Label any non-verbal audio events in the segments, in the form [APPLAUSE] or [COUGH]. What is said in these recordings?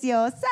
preciosas.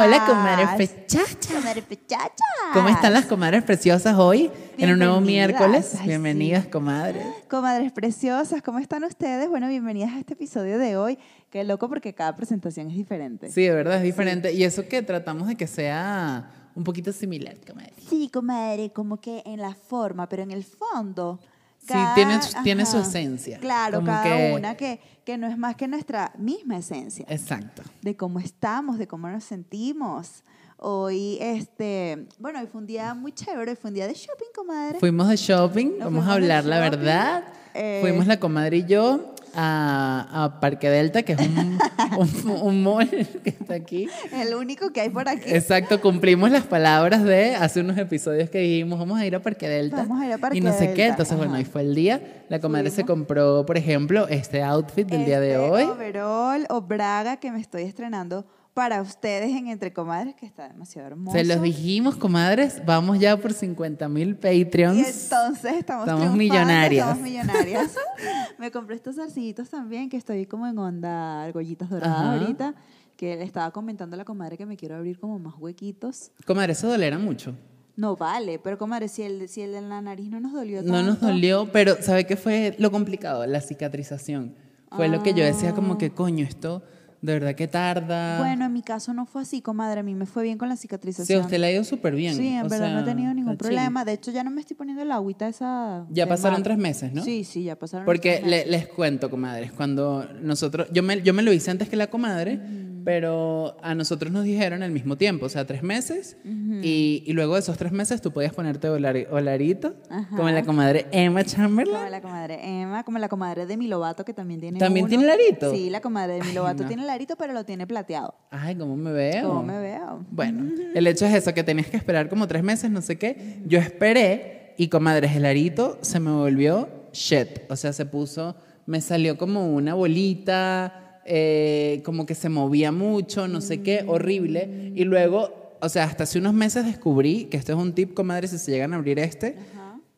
Hola, comadres prechachas. Comadres prechachas. ¿Cómo están las comadres preciosas hoy? En un nuevo miércoles. Ay, Bienvenidas, sí. comadres. Comadres preciosas, ¿cómo están ustedes? Bueno, bienvenidas a este episodio de hoy. Qué loco porque cada presentación es diferente. Sí, de verdad es diferente. Y eso que tratamos de que sea un poquito similar, comadres. Sí, comadre, como que en la forma, pero en el fondo. Sí, tiene su- tiene su esencia. Claro, Como cada que- una que, que no es más que nuestra misma esencia. Exacto. de cómo estamos, de cómo nos sentimos. Hoy, este, bueno, hoy fue un día muy chévere, hoy fue un día de shopping, comadre. Fuimos de shopping, vamos a hablar la verdad. eh. Fuimos la comadre y yo a, a Parque Delta, que es un, [LAUGHS] un, un mall que está aquí. El único que hay por aquí. Exacto, cumplimos las palabras de hace unos episodios que dijimos, vamos a ir a Parque Delta. Vamos a ir a Parque Y no sé qué, Delta, entonces bueno, ahí fue el día. La comadre se compró, por ejemplo, este outfit del día de Este hoy. overall o braga que me estoy estrenando para ustedes en Entre Comadres, que está demasiado hermoso. Se los dijimos, comadres, vamos ya por 50 mil Y Patreons. entonces estamos, Estamos millonarias. Estamos millonarias. [LAUGHS] me compré estos zarcillitos también, que estoy como en onda argollitas doradas Ajá. ahorita. Que le estaba comentando a la comadre que me quiero abrir como más huequitos. Comadre, eso dolera mucho. No vale, pero comadre, si el, si el en la nariz no nos dolió No nos tanto. dolió, pero ¿sabe qué fue lo complicado? La cicatrización. Fue lo que yo decía como que, coño, esto de verdad que tarda. Bueno, en mi caso no fue así, comadre. A mí me fue bien con la sí, cicatrización. a usted le ha ido súper bien. Sí, en o verdad no he tenido ningún chill. problema. De hecho, ya no me estoy poniendo la agüita esa. Ya pasaron mar. tres meses, ¿no? Sí, sí, ya pasaron Porque tres meses. le- les cuento, comadres, cuando nosotros, yo me, yo me lo hice antes que la comadre, pero a nosotros nos dijeron al mismo tiempo, o sea, tres meses, y, y luego de esos tres meses tú podías ponerte olari- olarito, Ajá. como la comadre Emma Como Chamberlain. la comadre Emma, como la comadre de Milovato, que también tiene. ¿También uno. tiene larito? Sí, la comadre de Milovato no. tiene larito, pero lo tiene plateado. Ay, ¿cómo me veo? ¿Cómo me veo? Bueno, [LAUGHS] el hecho es eso, que tenías que esperar como tres meses, no sé qué. Yo esperé y, comadres, el arito se me volvió shit. O sea, se puso, me salió como una bolita, eh, como que se movía mucho, no sé qué, horrible. Y luego, o sea, hasta hace unos meses descubrí que esto es un tip, comadres, si se llegan a abrir este,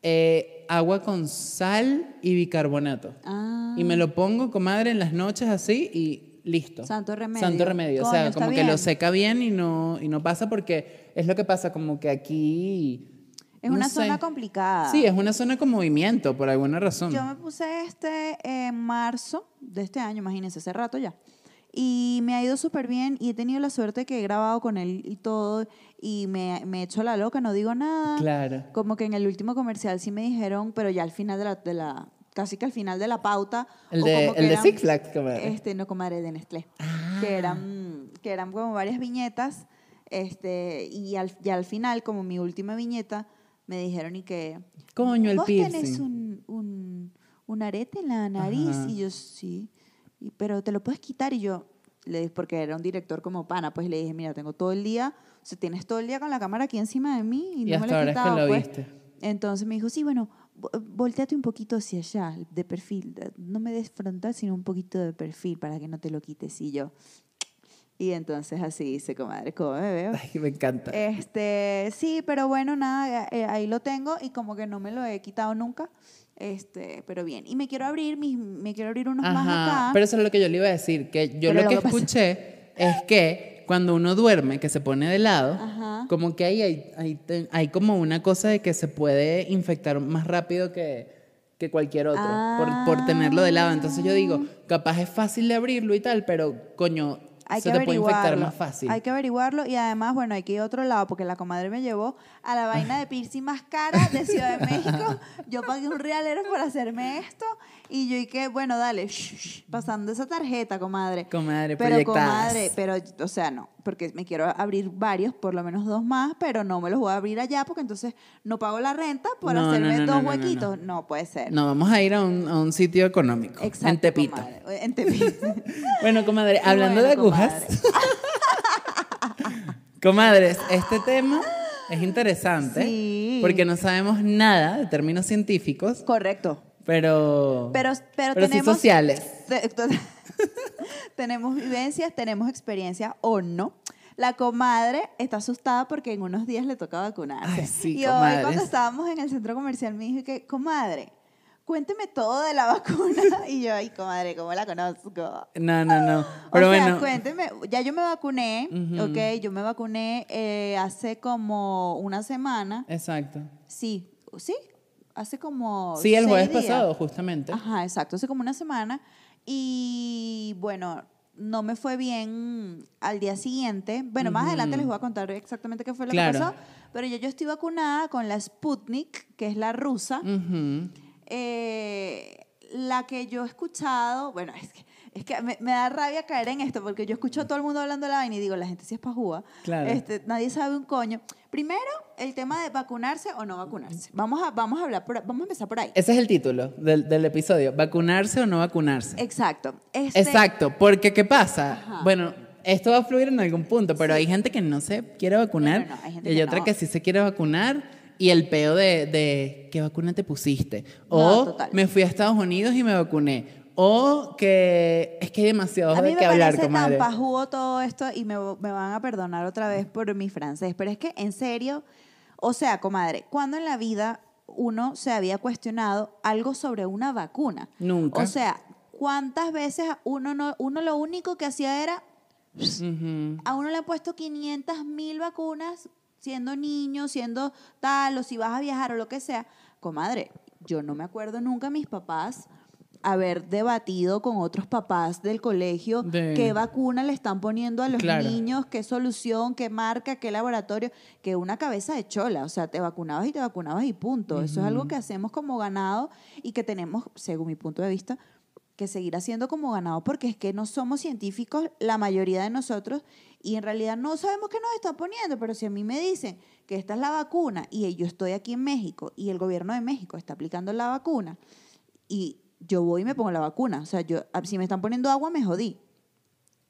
eh, agua con sal y bicarbonato. Ah. Y me lo pongo, comadre, en las noches así y listo. Santo remedio. Santo remedio. o sea, como que bien. lo seca bien y no, y no pasa porque es lo que pasa, como que aquí... Es no una sé. zona complicada. Sí, es una zona con movimiento, por alguna razón. Yo me puse este en marzo de este año, imagínense, hace rato ya. Y me ha ido súper bien y he tenido la suerte que he grabado con él y todo y me, me he hecho la loca, no digo nada. Claro. Como que en el último comercial sí me dijeron, pero ya al final de la, de la casi que al final de la pauta. El o de, como el de Six Flags, comadre. Este, no, comadre, de Nestlé. Ah. Que eran, que eran como varias viñetas. Este, y al, ya al final, como mi última viñeta, me dijeron y que. Coño, el ¿Vos piercing. tenés un, un, un arete en la nariz? Ajá. Y yo, sí. Y, pero te lo puedes quitar. Y yo, le dije, porque era un director como pana, pues le dije, mira, tengo todo el día, o sea, tienes todo el día con la cámara aquí encima de mí y, Y no me hasta la he ahora es que quitado, lo pues. viste. Entonces me dijo, sí, bueno, vo- volteate un poquito hacia allá, de perfil. No me des frontal, sino un poquito de perfil para que no te lo quites. Y yo, y entonces así hice, comadre, ¿cómo me veo? [LAUGHS] Ay, me encanta. Este, sí, pero bueno, nada, eh, ahí lo tengo y como que no me lo he quitado nunca. Este, pero bien. Y me quiero abrir, mis, me quiero abrir unos más acá. Pero eso es lo que yo le iba a decir, que yo Pero lo lo que escuché es que cuando uno duerme, que se pone de lado, Ajá. como que ahí hay, hay, te- hay como una cosa de que se puede infectar más rápido que, que cualquier otro, por, por tenerlo de lado. Entonces yo digo, capaz es fácil de abrirlo y tal, pero coño, hay se que te puede infectar averiguarlo. más fácil. Hay que averiguarlo y además, bueno, hay que ir a otro lado porque la comadre me llevó a la vaina de piercing más cara de Ciudad de México. [LAUGHS] Yo pagué un realero por hacerme esto y yo y que, bueno, dale, shh, shh, pasando esa tarjeta, comadre. Comadre, pero proyectadas. comadre, pero, o sea, no, porque me quiero abrir varios, por lo menos dos más, pero no me los voy a abrir allá porque entonces no pago la renta por No, hacerme no, dos no, huequitos. No, puede ser. No, vamos a ir a un, a un sitio económico, Exacto, en Tepito. comadre, En Tepito. [LAUGHS] Bueno, comadre, hablando bueno, de agujas. [LAUGHS] Comadres, este tema es interesante Sí. porque no sabemos nada de términos científicos, Correcto. Pero, Pero, pero, pero sí tenemos, sociales. te- [LAUGHS] te- tenemos vivencias, tenemos experiencias o no. La comadre está asustada porque en unos días le toca vacunarse. Ay, sí, y hoy cuando estábamos en el centro comercial me dijo que, comadre, cuénteme todo de la [LAUGHS] vacuna. Y yo, ay, comadre, ¿cómo la conozco? No, no, no. [GASPS] Pero o sea, bueno. cuénteme, ya yo me vacuné, Ujú. ok, yo me vacuné eh, hace como una semana. Exacto. Sí, sí, hace como. Sí, el jueves días. pasado, justamente. Ajá, exacto, hace como una semana. Y bueno, no me fue bien al día siguiente. Bueno, más adelante les voy a contar exactamente qué fue lo Claro. que pasó. Pero yo, yo estoy vacunada con la Sputnik, que es la rusa. Eh, la que yo he escuchado, bueno, es que, es que me, me da rabia caer en esto, porque yo escucho a todo el mundo hablando de la vaina y digo, la gente sí es pajúa. Claro. Este, nadie sabe un coño. Primero, el tema de vacunarse o no vacunarse. Vamos a, vamos a hablar, por- vamos a empezar por ahí. Ese es el título del, del episodio. ¿Vacunarse o no vacunarse? Exacto. Este- Exacto, porque ¿qué pasa? Ajá. Bueno, esto va a fluir en algún punto, pero hay gente que no se quiere vacunar No, no, no, hay gente y hay que otra no. que sí se quiere vacunar y el peo de, de ¿qué vacuna te pusiste? O me fui a Estados Unidos y me vacuné. O que es que hay demasiado A mí me hablar, parece comadre. tan pajudo todo esto y me, me van a perdonar otra vez por mi francés, pero es que en serio, o sea, comadre, ¿cuándo en la vida uno se había cuestionado algo sobre una vacuna? Nunca. O sea, ¿cuántas veces uno, no, uno lo único que hacía era, a uno le han puesto 500 mil vacunas siendo niño, siendo tal, o si vas a viajar o lo que sea? Comadre, yo no me acuerdo nunca mis papás haber debatido con otros papás del colegio De- qué vacuna le están poniendo a los Claro. niños, qué solución, qué marca, qué laboratorio, que una cabeza de chola, o sea, te vacunabas y te vacunabas y punto. Eso es algo que hacemos como ganado y que tenemos, según mi punto de vista, que seguir haciendo como ganado porque es que no somos científicos la mayoría de nosotros y en realidad no sabemos qué nos están poniendo, pero si a mí me dicen que esta es la vacuna y yo estoy aquí en México y el gobierno de México está aplicando la vacuna y yo voy y me pongo la vacuna, o sea, yo a- si me están poniendo agua me jodí.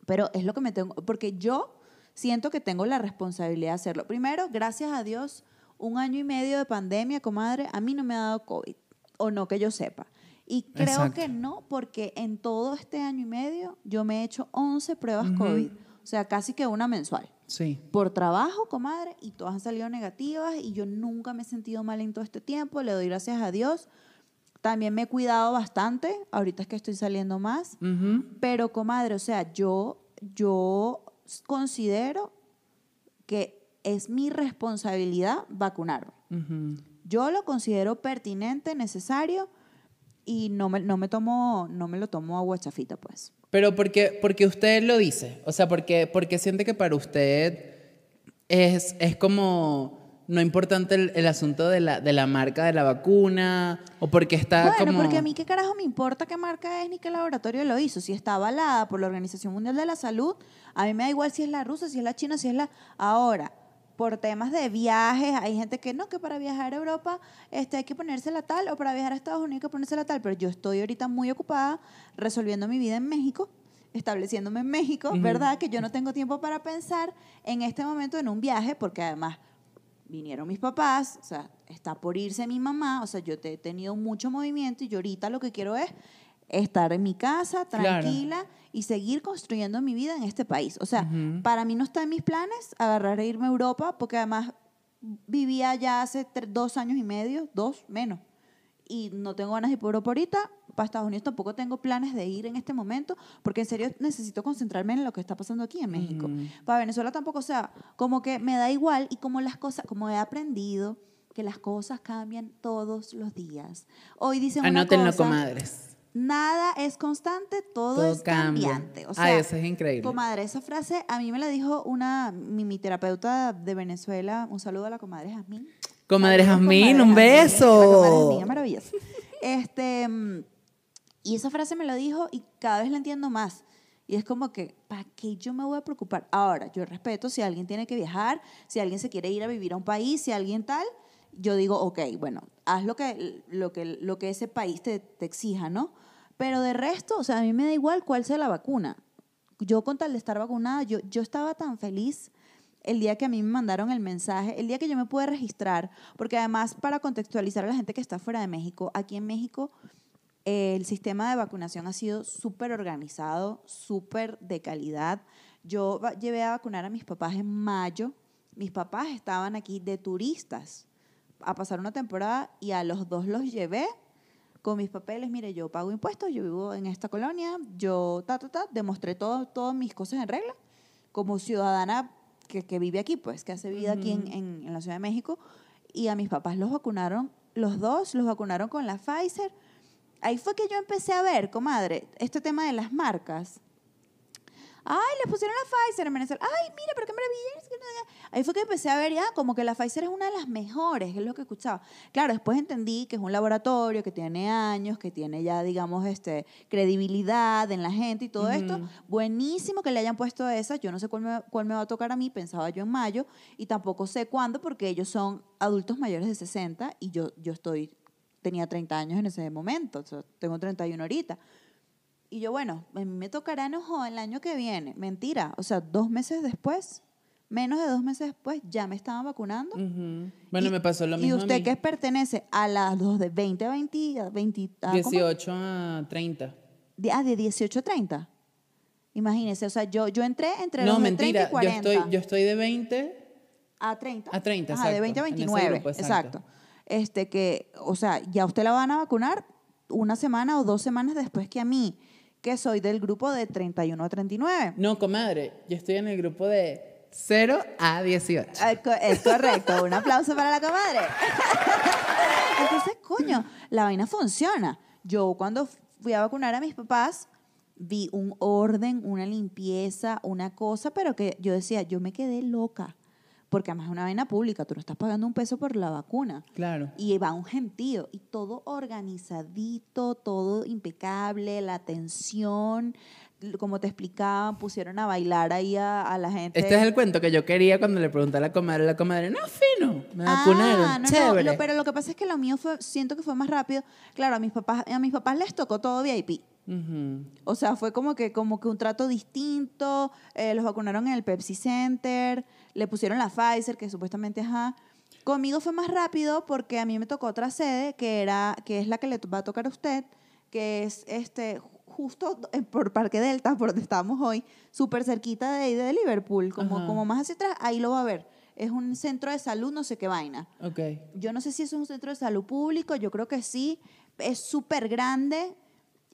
Pero es lo que me tengo, porque yo siento que tengo la responsabilidad de hacerlo. Primero, gracias a Dios, un año y medio de pandemia, comadre, a mí no me ha dado COVID, o no que yo sepa. Y creo Exacto. que no, porque en todo este año y medio yo me he hecho 11 pruebas. COVID, o sea, casi que una mensual. Sí. Por trabajo, comadre, y todas han salido negativas y yo nunca me he sentido mal en todo este tiempo, le doy gracias a Dios. También me he cuidado bastante, ahorita es que estoy saliendo más. Ujú. Pero, comadre, o sea, yo, yo considero que es mi responsabilidad vacunarme. Yo lo considero pertinente, necesario y no me, no me tomo, no me lo tomo a guachafita, pues. Pero porque, porque usted lo dice, o sea, porque, porque siente que para usted es, es como no importante el, el asunto de la, de la marca de la vacuna, o porque está bueno, como... porque a mí qué carajo me importa qué marca es ni qué laboratorio lo hizo. Si está avalada por la Organización Mundial de la Salud, a mí me da igual si es la rusa, si es la china, si es la... Ahora, por temas de viajes, hay gente que no, que para viajar a Europa este, hay que ponérsela tal, o para viajar a Estados Unidos hay que ponérsela tal, pero yo estoy ahorita muy ocupada resolviendo mi vida en México, estableciéndome en México, ¿verdad? Que yo no tengo tiempo para pensar en este momento en un viaje, porque además vinieron mis papás, o sea, está por irse mi mamá, o sea, yo te- he tenido mucho movimiento y yo ahorita lo que quiero es estar en mi casa, Claro. tranquila y seguir construyendo mi vida en este país. O sea, para mí no está en mis planes agarrar e irme a Europa, porque además vivía ya hace dos años y medio, dos menos, y no tengo ganas de ir por Europa ahorita. Para Estados Unidos tampoco tengo planes de ir en este momento, porque en serio necesito concentrarme en lo que está pasando aquí en México. Para Venezuela tampoco, o sea, como que me da igual y como las cosas, como he aprendido que las cosas cambian todos los días. Hoy dicen una Anótenlo, cosa, comadres. Nada es constante, todo, Todo es cambia. cambiante. O Ah, eso es increíble. Comadre, esa frase a mí me la dijo una mi, mi terapeuta de Venezuela. Un saludo a la comadre Jazmín. Comadre Jazmín, un beso. La comadre Jazmín es maravillosa. Este, mm, y esa frase me la dijo y cada vez la entiendo más. Y es como que, ¿para qué yo me voy a preocupar? Ahora, yo respeto si alguien tiene que viajar, si alguien se quiere ir a vivir a un país, si alguien tal, yo digo, ok, bueno, haz lo que, lo que, lo que ese país te, te exija, ¿no? Pero de resto, o sea, a mí me da igual cuál sea la vacuna. Yo con tal de estar vacunada, yo, yo estaba tan feliz el día que a mí me mandaron el mensaje, el día que yo me pude registrar, porque además para contextualizar a la gente que está fuera de México, aquí en México el sistema de vacunación ha sido súper organizado, súper de calidad. Yo llevé a vacunar a mis papás en mayo. Mis papás estaban aquí de turistas a pasar una temporada y a los dos los llevé con mis papeles, mire, yo pago impuestos, yo vivo en esta colonia, yo, ta, ta, ta, demostré todo, todas mis cosas en regla, como ciudadana que, que vive aquí, pues, que hace vida aquí en, en, en la Ciudad de México, y a mis papás los vacunaron, los dos los vacunaron con la Pfizer. Ahí fue que yo empecé a ver, comadre, este tema de las marcas. Ay, le pusieron la Pfizer en Venezuela. Ay, mira, pero qué maravilla. Ahí fue que empecé a ver ya como que la Pfizer es una de las mejores, es lo que escuchaba. Claro, después entendí que es un laboratorio que tiene años, que tiene ya, digamos, este, credibilidad en la gente y todo esto. Buenísimo que le hayan puesto esa. Yo no sé cuál me, cuál me va a tocar a mí, pensaba yo en mayo, y tampoco sé cuándo, porque ellos son adultos mayores de 60 y yo, yo estoy, tenía 30 años en ese momento, o sea, tengo 31 ahorita. Y yo, bueno, a me tocará enojo el año que viene. Mentira. O sea, dos meses después, menos de dos meses después, ya me estaban vacunando. Ujú. Bueno, Y- me pasó lo Y mismo a usted mí. que pertenece a las dos de 20 a 20, a 20 a, ¿cómo? 18 a 30. De, ah, de 18 a 30. Imagínese, o sea, yo, yo entré entre No, los de mentira. 30 y Yo 40. estoy, yo estoy de 20. A 30. A 30, Ajá, de exacto, 20 a en ese 29. grupo, exacto. exacto. Este que, o sea, ya usted la van a vacunar una semana o dos semanas después que a mí, que soy del grupo de 31 a 39. No, comadre. Yo estoy en el grupo de 0 a 18. Ah, co- Es correcto, un aplauso para la comadre. [LAUGHS] Entonces, coño, la vaina funciona. Yo cuando fui a vacunar a mis papás, vi un orden, una limpieza, una cosa, pero que yo decía, yo me quedé loca. Porque además es una vaina pública, tú no estás pagando un peso por la vacuna. Claro. Y va un gentío, y todo organizadito, todo impecable, la atención, como te explicaba, pusieron a bailar ahí a, a la gente. Este es el cuento que yo quería cuando le pregunté a la comadre. La comadre, no, fino. Me vacunaron. Ah, no, chévere. lo- pero lo que pasa es que lo mío fue, siento que fue más rápido. Claro, a mis papás, a mis papás les tocó todo VIP. Ujú. O sea, fue como que, como que un trato distinto. eh, los vacunaron en el Pepsi Center, le pusieron la Pfizer, que supuestamente ajá. Conmigo fue más rápido porque a mí me tocó otra sede, que era, que es la que le va a tocar a usted, que es este justo por Parque Delta, por donde estamos hoy, súper cerquita de ahí de Liverpool, como, Ajá. como más hacia atrás, ahí lo va a ver. Es un centro de salud, no sé qué vaina. Ok. Yo no sé si es un centro de salud público, yo creo que sí. Es súper grande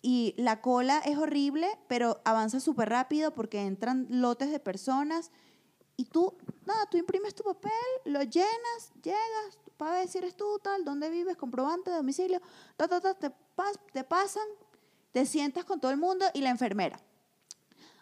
y la cola es horrible, pero avanza súper rápido porque entran lotes de personas y tú, nada, tú imprimes tu papel, lo llenas, llegas, ver si eres tú, tal, dónde vives, comprobante de domicilio, ta, ta, ta, te, pas- te pasan, te sientas con todo el mundo y la enfermera.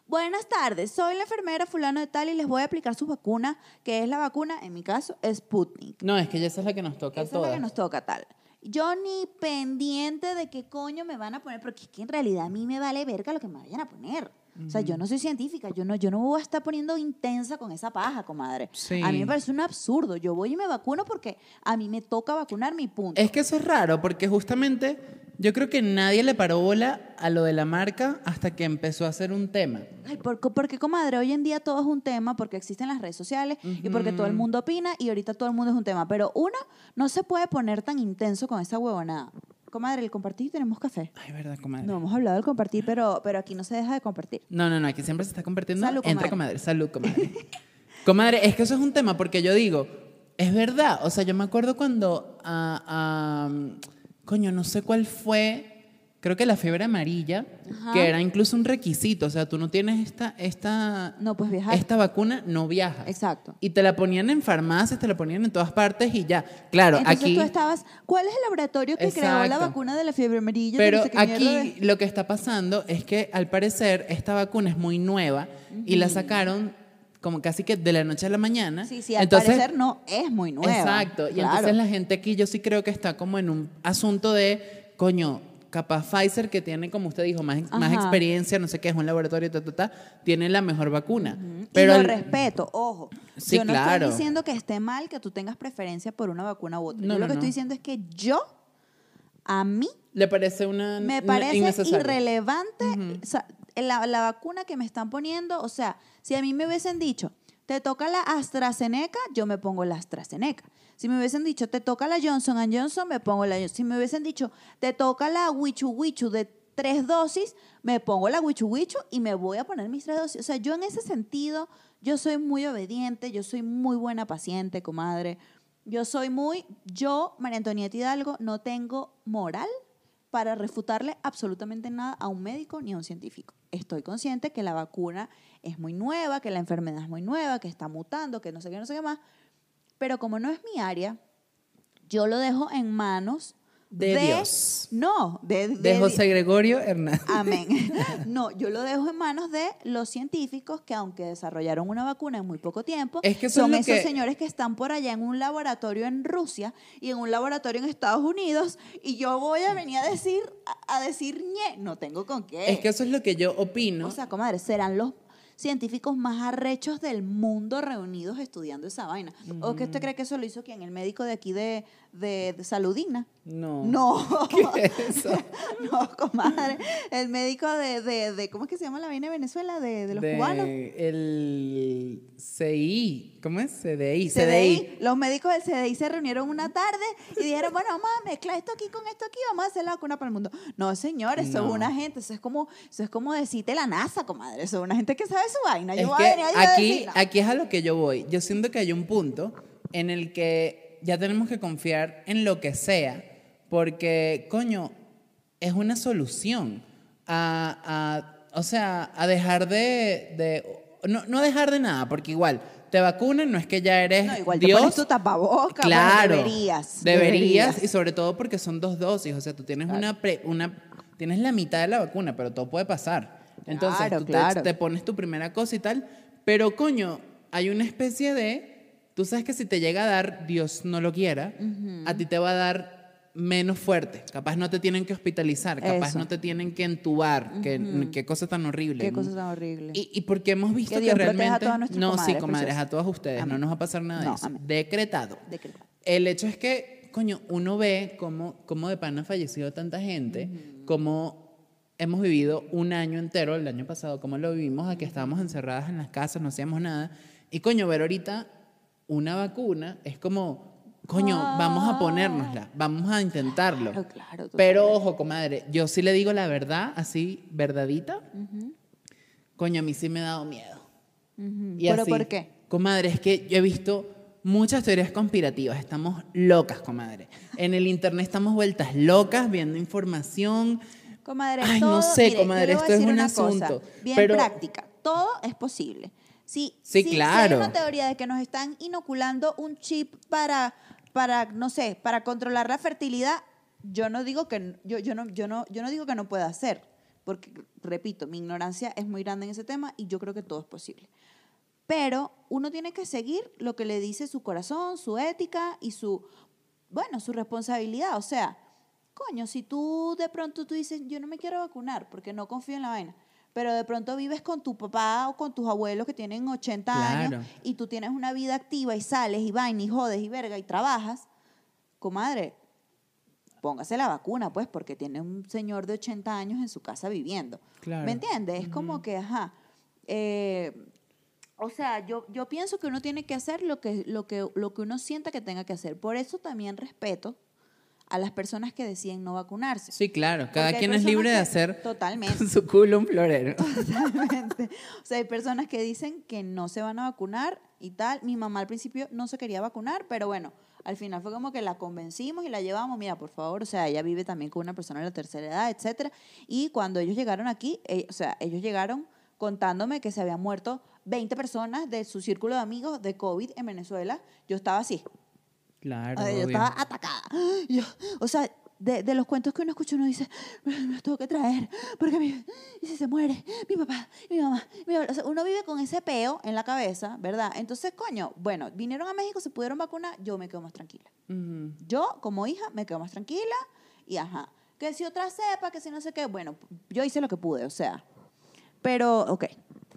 Buenas tardes, soy la enfermera fulano de tal y les voy a aplicar su vacuna, que es la vacuna, en mi caso, Sputnik. No, es que ya esa es la que nos toca a Esa es la que nos toca tal. Yo ni pendiente de qué coño me van a poner, porque es que en realidad a mí me vale verga lo que me vayan a poner. O sea, yo no soy científica, yo no, yo no voy a estar poniendo intensa con esa paja, comadre. Sí. A mí me parece un absurdo. Yo voy y me vacuno porque a mí me toca vacunar mi punto. Es que eso es raro, porque justamente yo creo que nadie le paró bola a lo de la marca hasta que empezó a ser un tema. Ay, porque, porque, comadre, hoy en día todo es un tema porque existen las redes sociales y porque todo el mundo opina y ahorita todo el mundo es un tema. Pero uno no se puede poner tan intenso con esa huevonada. Comadre, el compartir tenemos café. Ay, verdad, comadre. No hemos hablado del compartir, pero, pero aquí no se deja de compartir. No, no, no, aquí siempre se está convirtiendo Salud, entre comadre. Salud, comadre. [LAUGHS] comadre, es que eso es un tema porque yo digo, es verdad, o sea, yo me acuerdo cuando, ah, coño, no sé cuál fue, creo que la fiebre amarilla, Ajá. que era incluso un requisito, o sea, tú no tienes esta, esta, No puedes viajar. esta vacuna, no viajas. Exacto. Y te la ponían en farmacias, te la ponían en todas partes y ya. Claro, Entonces aquí... tú estabas, ¿cuál es el laboratorio que creó la vacuna de la fiebre amarilla? Pero no sé qué aquí de- lo que está pasando es que al parecer esta vacuna es muy nueva y la sacaron como casi que de la noche a la mañana. Sí, sí, al entonces, parecer no es muy nueva. Exacto. Y Claro. entonces la gente aquí yo sí creo que está como en un asunto de, coño, capaz Pfizer que tiene, como usted dijo, más, más experiencia, no sé qué, es un laboratorio, ta, ta, ta, tiene la mejor vacuna. Pero lo el- respeto, ojo. Sí, yo no claro. estoy diciendo que esté mal que tú tengas preferencia por una vacuna u otra. No, yo lo que no. estoy diciendo es que yo, a mí, le parece una me parece irrelevante o sea, la, la vacuna que me están poniendo. O sea, si a mí me hubiesen dicho, te toca la AstraZeneca, yo me pongo la AstraZeneca. Si me hubiesen dicho, te toca la Johnson Johnson, me pongo la Johnson. Si me hubiesen dicho, te toca la Wichu Wichu de tres dosis, me pongo la Wichu Wichu y me voy a poner mis tres dosis. O sea, yo en ese sentido, yo soy muy obediente, yo soy muy buena paciente, comadre. Yo soy muy, yo, María Antonieta Hidalgo, no tengo moral para refutarle absolutamente nada a un médico ni a un científico. Estoy consciente que la vacuna es muy nueva, que la enfermedad es muy nueva, que está mutando, que no sé qué, no sé qué más. Pero como no es mi área, yo lo dejo en manos De Dios. No, de, De José Gregorio Hernández. Amén. [LAUGHS] No, yo lo dejo en manos de los científicos que aunque desarrollaron una vacuna en muy poco tiempo, Es que son esos que- señores que están por allá en un laboratorio en Rusia y en un laboratorio en Estados Unidos y yo voy a venir a decir a, a decir ñe, no tengo con qué. Es que eso es lo que yo opino. o sea, comadre, serán los científicos más arrechos del mundo reunidos estudiando esa vaina. ¿O qué usted cree que eso lo hizo quién? El médico de aquí de, de, de Saludina. no. No. [LAUGHS] ¿Qué es eso? [LAUGHS] No, comadre. El médico de, de, de- ¿cómo es que se llama la vaina de Venezuela? De, de los cubanos. El CI. ¿Cómo es? CDI. CDI. Los médicos del CDI se reunieron una tarde y dijeron, bueno, vamos a mezclar esto aquí con esto aquí, vamos a hacer la vacuna para el mundo. No, señor, eso No. es una gente, eso es como, eso es como decirte la NASA, comadre. Eso es una gente que sabe su vaina. Yo Es voy que a venir a aquí, decirla. aquí es a lo que yo voy. Yo siento que hay un punto en el que ya tenemos que confiar en lo que sea, porque, coño, es una solución a, a- o sea, a dejar de, de- no, no dejar de nada, porque igual te vacunan, no es que ya eres No, igual te Dios. pones tu tapaboca. bueno, Claro. deberías. Deberías, y sobre todo porque son dos dosis. O sea, tú tienes una, pre- una tienes la mitad de la vacuna, pero todo puede pasar. Entonces, Claro, tú te- te, pones tu primera cosa y tal. Pero, coño, hay una especie de. Tú sabes que si te llega a dar, Dios no lo quiera, a ti te va a dar menos fuerte. Capaz no te tienen que hospitalizar, capaz Eso. no te tienen que entubar. que, qué cosa tan horrible. Qué cosa tan horrible. Y, y porque hemos visto Que que, Dios a realmente. todas nuestras no, sí, comadres, comadres, preciosas. a todas ustedes. Amén. No nos va a pasar nada de No, eso. amén. Decretado. Decretado. El hecho es que, coño, uno ve cómo, cómo de pana ha fallecido tanta gente, cómo hemos vivido un año entero, el año pasado, cómo lo vivimos, a que estábamos encerradas en las casas, no hacíamos nada. Y, coño, ver ahorita una vacuna es como, coño, vamos a ponérnosla, vamos a intentarlo. Claro, claro, Pero, ojo, comadre, yo sí le digo la verdad, así, verdadita. Coño, a mí sí me ha dado miedo. Y ¿Pero así, por qué? Comadre, es que yo he visto muchas teorías conspirativas. Estamos locas, comadre. En el internet estamos vueltas locas, viendo información. Comadre, Ay, no sé, mire, comadre, esto es un asunto, Cosa, bien pero- práctica. Todo es posible. Si, Sí, si- si claro. hay una teoría de que nos están inoculando un chip para, para, no sé, para controlar la fertilidad, yo no digo que yo, yo no, yo no, yo no digo que no pueda hacer. Porque, repito, mi ignorancia es muy grande en ese tema y yo creo que todo es posible. Pero uno tiene que seguir lo que le dice su corazón, su ética y su, bueno, su responsabilidad. O sea, coño, si tú de pronto tú dices, yo no me quiero vacunar porque no confío en la vaina, pero de pronto vives con tu papá o con tus abuelos que tienen 80 Claro. años y tú tienes una vida activa y sales y vaina y jodes y verga y trabajas, comadre, póngase la vacuna, pues, porque tiene un señor de 80 años en su casa viviendo. Claro. ¿Me entiendes? Es como que, ajá. eh, o sea, yo, yo pienso que uno tiene que hacer lo que, lo, que, lo que uno sienta que tenga que hacer. Por eso también respeto a las personas que deciden no vacunarse. Sí, claro. Cada quien es libre de hacer Totalmente. con su culo un florero. Totalmente. O sea, hay personas que dicen que no se van a vacunar y tal. Mi mamá al principio no se quería vacunar, pero bueno, al final fue como que la convencimos y la llevamos. Mira, por favor, o sea, ella vive también con una persona de la tercera edad, etcétera. Y cuando ellos llegaron aquí, eh, o sea, ellos llegaron contándome que se habían muerto 20 personas de su círculo de amigos de COVID en Venezuela. Yo estaba así. Claro, yo obvio. estaba atacada. [GASPS] Yo, o sea, de, de los cuentos que uno escucha, uno dice, me los tengo que traer, porque mi, y si se muere mi papá, mi mamá, mi abuelo?". O sea, uno vive con ese peo en la cabeza, ¿verdad? Entonces, coño, bueno, vinieron a México, se pudieron vacunar, yo me quedo más tranquila. Yo, como hija, me quedo más tranquila y ajá. Que si otra cepa, que si no sé qué, bueno, yo hice lo que pude, o sea. Pero, ok.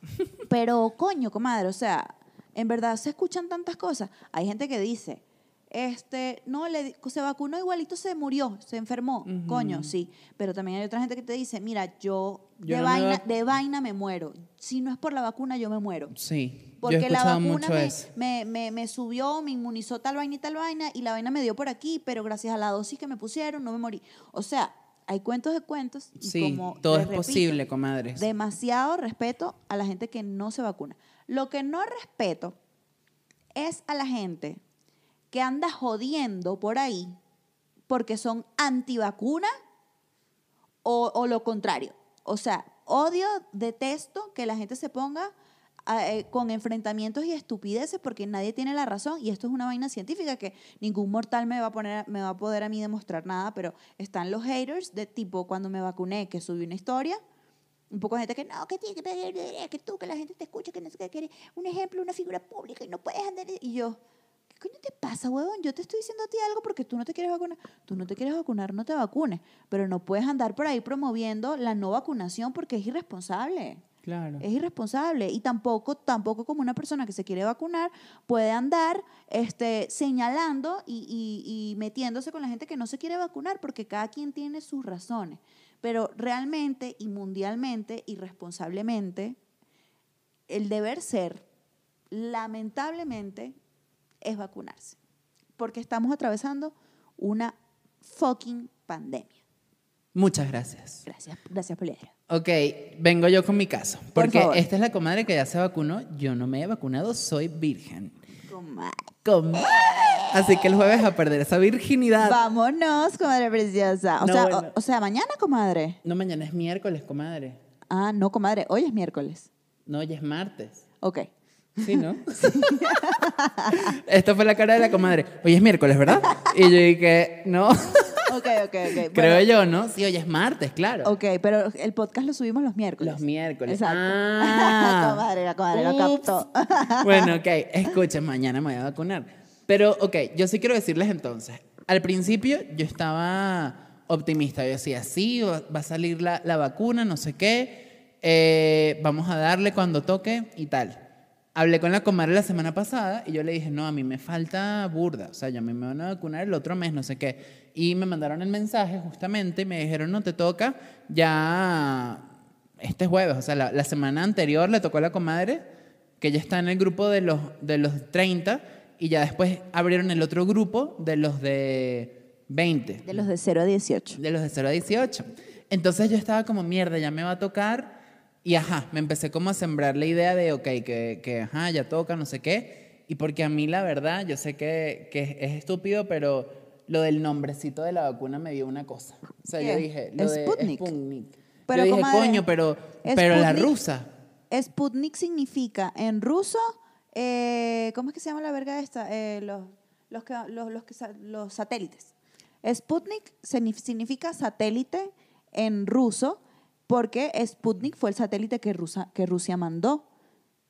[LAUGHS] Pero, coño, comadre, o sea, en verdad se escuchan tantas cosas. Hay gente que dice, este, no, le, se vacunó igualito, se murió, se enfermó. Coño, sí. Pero también hay otra gente que te dice, mira, yo, Yo de, no me vaina, vac- de vaina me muero. Si no es por la vacuna, yo me muero. Sí. Porque la vacuna me, me, me, me subió, me inmunizó tal vaina y tal vaina, y la vaina me dio por aquí, pero gracias a la dosis que me pusieron no me morí. O sea, hay cuentos de cuentos. Y Sí, como todo es repito, posible, comadres. Demasiado respeto a la gente que no se vacuna. Lo que no respeto es a la gente que anda jodiendo por ahí porque son antivacuna o, o lo contrario. O sea, odio, detesto que la gente se ponga a- eh, con enfrentamientos y estupideces porque nadie tiene la razón y esto es una vaina científica que ningún mortal me va a poner me va a poder a mí demostrar nada, pero están los haters de tipo cuando me vacuné que subí una historia un poco de gente que no, que que tú, que la gente te escucha, que no sé qué, que un ejemplo, una figura pública y no puedes andar. Y yo, ¿qué coño te pasa, huevón? Yo te estoy diciendo a ti algo porque tú no te quieres vacunar. Tú no te quieres vacunar, no te vacunes. Pero no puedes andar por ahí promoviendo la no vacunación porque es irresponsable. Claro. Es irresponsable y tampoco, tampoco como una persona que se quiere vacunar puede andar este, señalando y, y- y metiéndose con la gente que no se quiere vacunar porque cada quien tiene sus razones. Pero realmente y mundialmente y responsablemente, el deber ser, lamentablemente, es vacunarse. Porque estamos atravesando una fucking pandemia. Muchas gracias. Gracias, gracias, Poliedro. Ok, vengo yo con mi caso. Por Porque favor. esta es la comadre que ya se vacunó. Yo no me he vacunado, soy virgen. Comadre. Comadre. Así que el jueves a perder esa virginidad. Vámonos, comadre preciosa. O, No, sea, bueno. o, o sea, mañana, comadre. No, mañana es miércoles, comadre. Ah, no, comadre. Hoy es miércoles. No, hoy es martes. Ok. Sí, ¿no? Esta fue la cara de la comadre. Hoy es miércoles, ¿verdad? Y yo dije, no. Ok, ok, ok. Creo Bueno, yo, ¿no? Sí, hoy es martes, claro. Ok, pero el podcast lo subimos los miércoles. Los miércoles. Exacto. Ah. [LAUGHS] comadre, la comadre lo captó. bueno, ok, [LAUGHS] escuchen, mañana me voy a vacunar. Pero, ok, yo sí quiero decirles entonces, al principio yo estaba optimista, yo decía, sí, va va a salir la, la vacuna, no sé qué, eh, vamos a darle cuando toque y tal. Hablé con la comadre la semana pasada y yo le dije, no, a mí me falta burda, o sea, ya me me van a vacunar el otro mes, no sé qué. Y me mandaron el mensaje justamente y me dijeron, no, te toca ya este jueves, o sea, la, la semana anterior le tocó a la comadre, que ya está en el grupo de los, de los 30, y ya después abrieron el otro grupo de los de 20, De los de 0 a 18. de los de 0 a 18. Entonces yo estaba como, mierda, ya me va a tocar, y ajá, me empecé como a sembrar la idea de, ok, que, que ajá, ya toca, no sé qué, y porque a mí la verdad, yo sé que, que es, es estúpido, pero lo del nombrecito de la vacuna me dio una cosa. O sea, yo ¿Qué? dije, lo de Sputnik. Sputnik. Pero, yo dije, coño, pero, pero la Sputnik- rusa. Sputnik significa en ruso, eh, ¿cómo es que se llama la verga esta? Eh, los, los, que, los, los, que los satélites. Sputnik signif- significa satélite en ruso porque Sputnik fue el satélite que, Rusa- que Rusia mandó.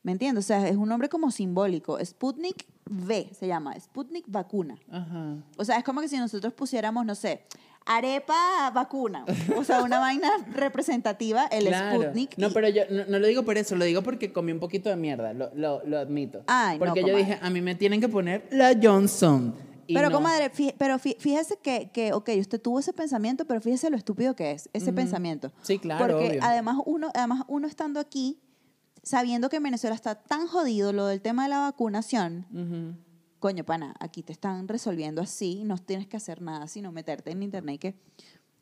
¿Me entiendes? O sea, es un nombre como simbólico. Sputnik V se llama, Sputnik vacuna. Ajá. O sea, es como que si nosotros pusiéramos, no sé, arepa vacuna. O sea, una [LAUGHS] vaina representativa, el Claro. Sputnik. No, y- pero yo no, no lo digo por eso, lo digo porque comí un poquito de mierda, lo, lo, lo admito. Ay, no, porque yo comadre. dije, a mí me tienen que poner la Johnson. Y pero, no. comadre, fí- pero fí- fíjese que, que, ok, usted tuvo ese pensamiento, pero fíjese lo estúpido que es, ese pensamiento. Sí, claro, Porque obvio. además uno, además uno estando aquí, sabiendo que en Venezuela está tan jodido lo del tema de la vacunación, coño, pana, aquí te están resolviendo así, no tienes que hacer nada, sino meterte en internet y que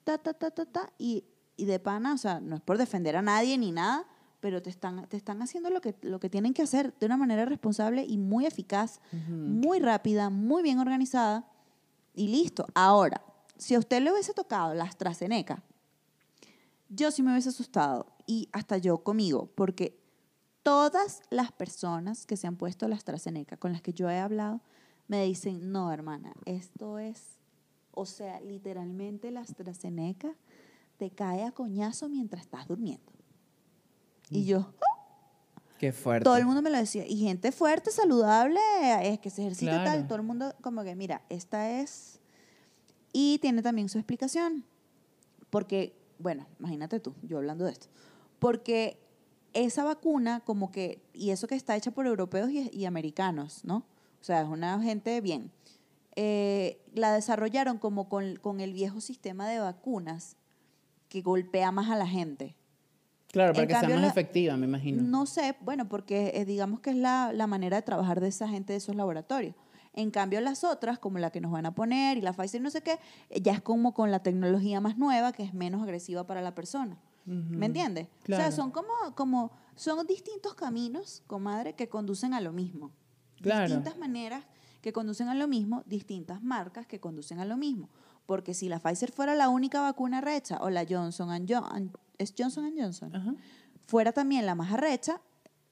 ta, ta, ta, ta, ta, y, y de pana, o sea, no es por defender a nadie ni nada, pero te están, te están haciendo lo que, lo que tienen que hacer de una manera responsable y muy eficaz, muy rápida, muy bien organizada, y listo. Ahora, si a usted le hubiese tocado la AstraZeneca, yo sí me hubiese asustado, y hasta yo conmigo, porque todas las personas que se han puesto la AstraZeneca con las que yo he hablado me dicen, no, hermana, esto es, o sea, literalmente la AstraZeneca te cae a coñazo mientras estás durmiendo. Y yo, Qué fuerte. todo el mundo me lo decía. Y gente fuerte, saludable, es que se ejercita Claro. tal. Todo el mundo como que, mira, esta es... Y tiene también su explicación. Porque, bueno, imagínate tú, yo hablando de esto. Porque esa vacuna como que, y eso que está hecha por europeos y, y americanos, ¿no? O sea, es una gente bien. Eh, la desarrollaron como con, con el viejo sistema de vacunas que golpea más a la gente. Claro, para En que sea más la- efectiva, me imagino. No sé, bueno, porque eh, digamos que es la, la manera de trabajar de esa gente de esos laboratorios. En cambio, las otras, como la que nos van a poner y la Pfizer y no sé qué, eh, ya es como con la tecnología más nueva, que es menos agresiva para la persona. ¿Me entiendes? O Claro. sea, son como, como, son distintos caminos, comadre, que conducen a lo mismo. Claro. Distintas maneras que conducen a lo mismo, distintas marcas que conducen a lo mismo. Porque si la Pfizer fuera la única vacuna arrecha, o la Johnson Johnson, ¿es Johnson Johnson? Ajá. Fuera también la más arrecha,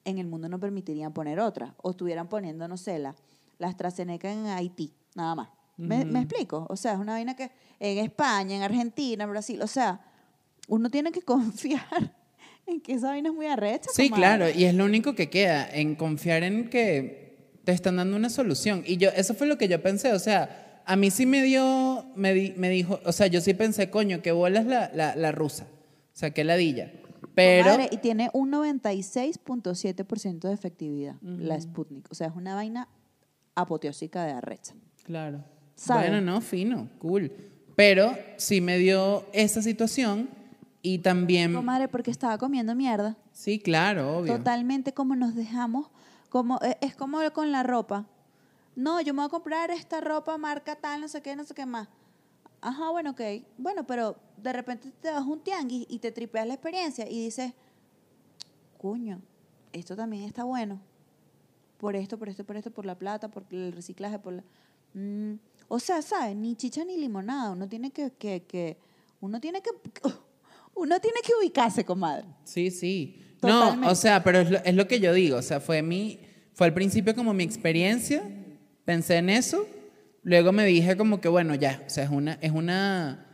en el mundo no permitirían poner otra. O estuvieran poniendo, no sé, la, la AstraZeneca en Haití, nada más. ¿Me, me explico? O sea, es una vaina que en España, en Argentina, en Brasil, o sea, uno tiene que [LAUGHS] confiar en que esa vaina es muy arrecha. Sí, comadre. claro, y es lo único que queda, en confiar en que te están dando una solución. Y yo, eso fue lo que yo pensé, o sea, a mí sí me dio, me, di- me dijo, o sea, yo sí pensé, coño, que bola es la, la, la rusa, sea, qué ladilla. Pero, Comadre, y tiene un 96.7% de efectividad, la Sputnik. O sea, es una vaina apoteósica de arrecha. claro, ¿Sabe? bueno, no, fino, cool. Pero sí me dio esa situación y también, Comadre, porque estaba comiendo mierda. sí, claro, obvio. Totalmente como nos dejamos, como e- es como con la ropa. No, yo me voy a comprar esta ropa marca tal, no sé qué, no sé qué más. Ajá, bueno, ok. Bueno, pero de repente te vas a un tianguis y te tripeas la experiencia y dices, coño, esto también está bueno. Por esto, por esto, por esto, por la plata, por el reciclaje, por la... Mm, o sea, ¿sabes? Ni chicha ni limonada. Uno tiene que, que, que uno tiene que, [LAUGHS] uno tiene que ubicarse, comadre. Sí, sí. Totalmente. No, o sea, pero es lo, es lo que yo digo. O sea, fue mi, fue al principio como mi experiencia. Pensé en eso. Luego me dije como que bueno, ya. O sea, es una, es una,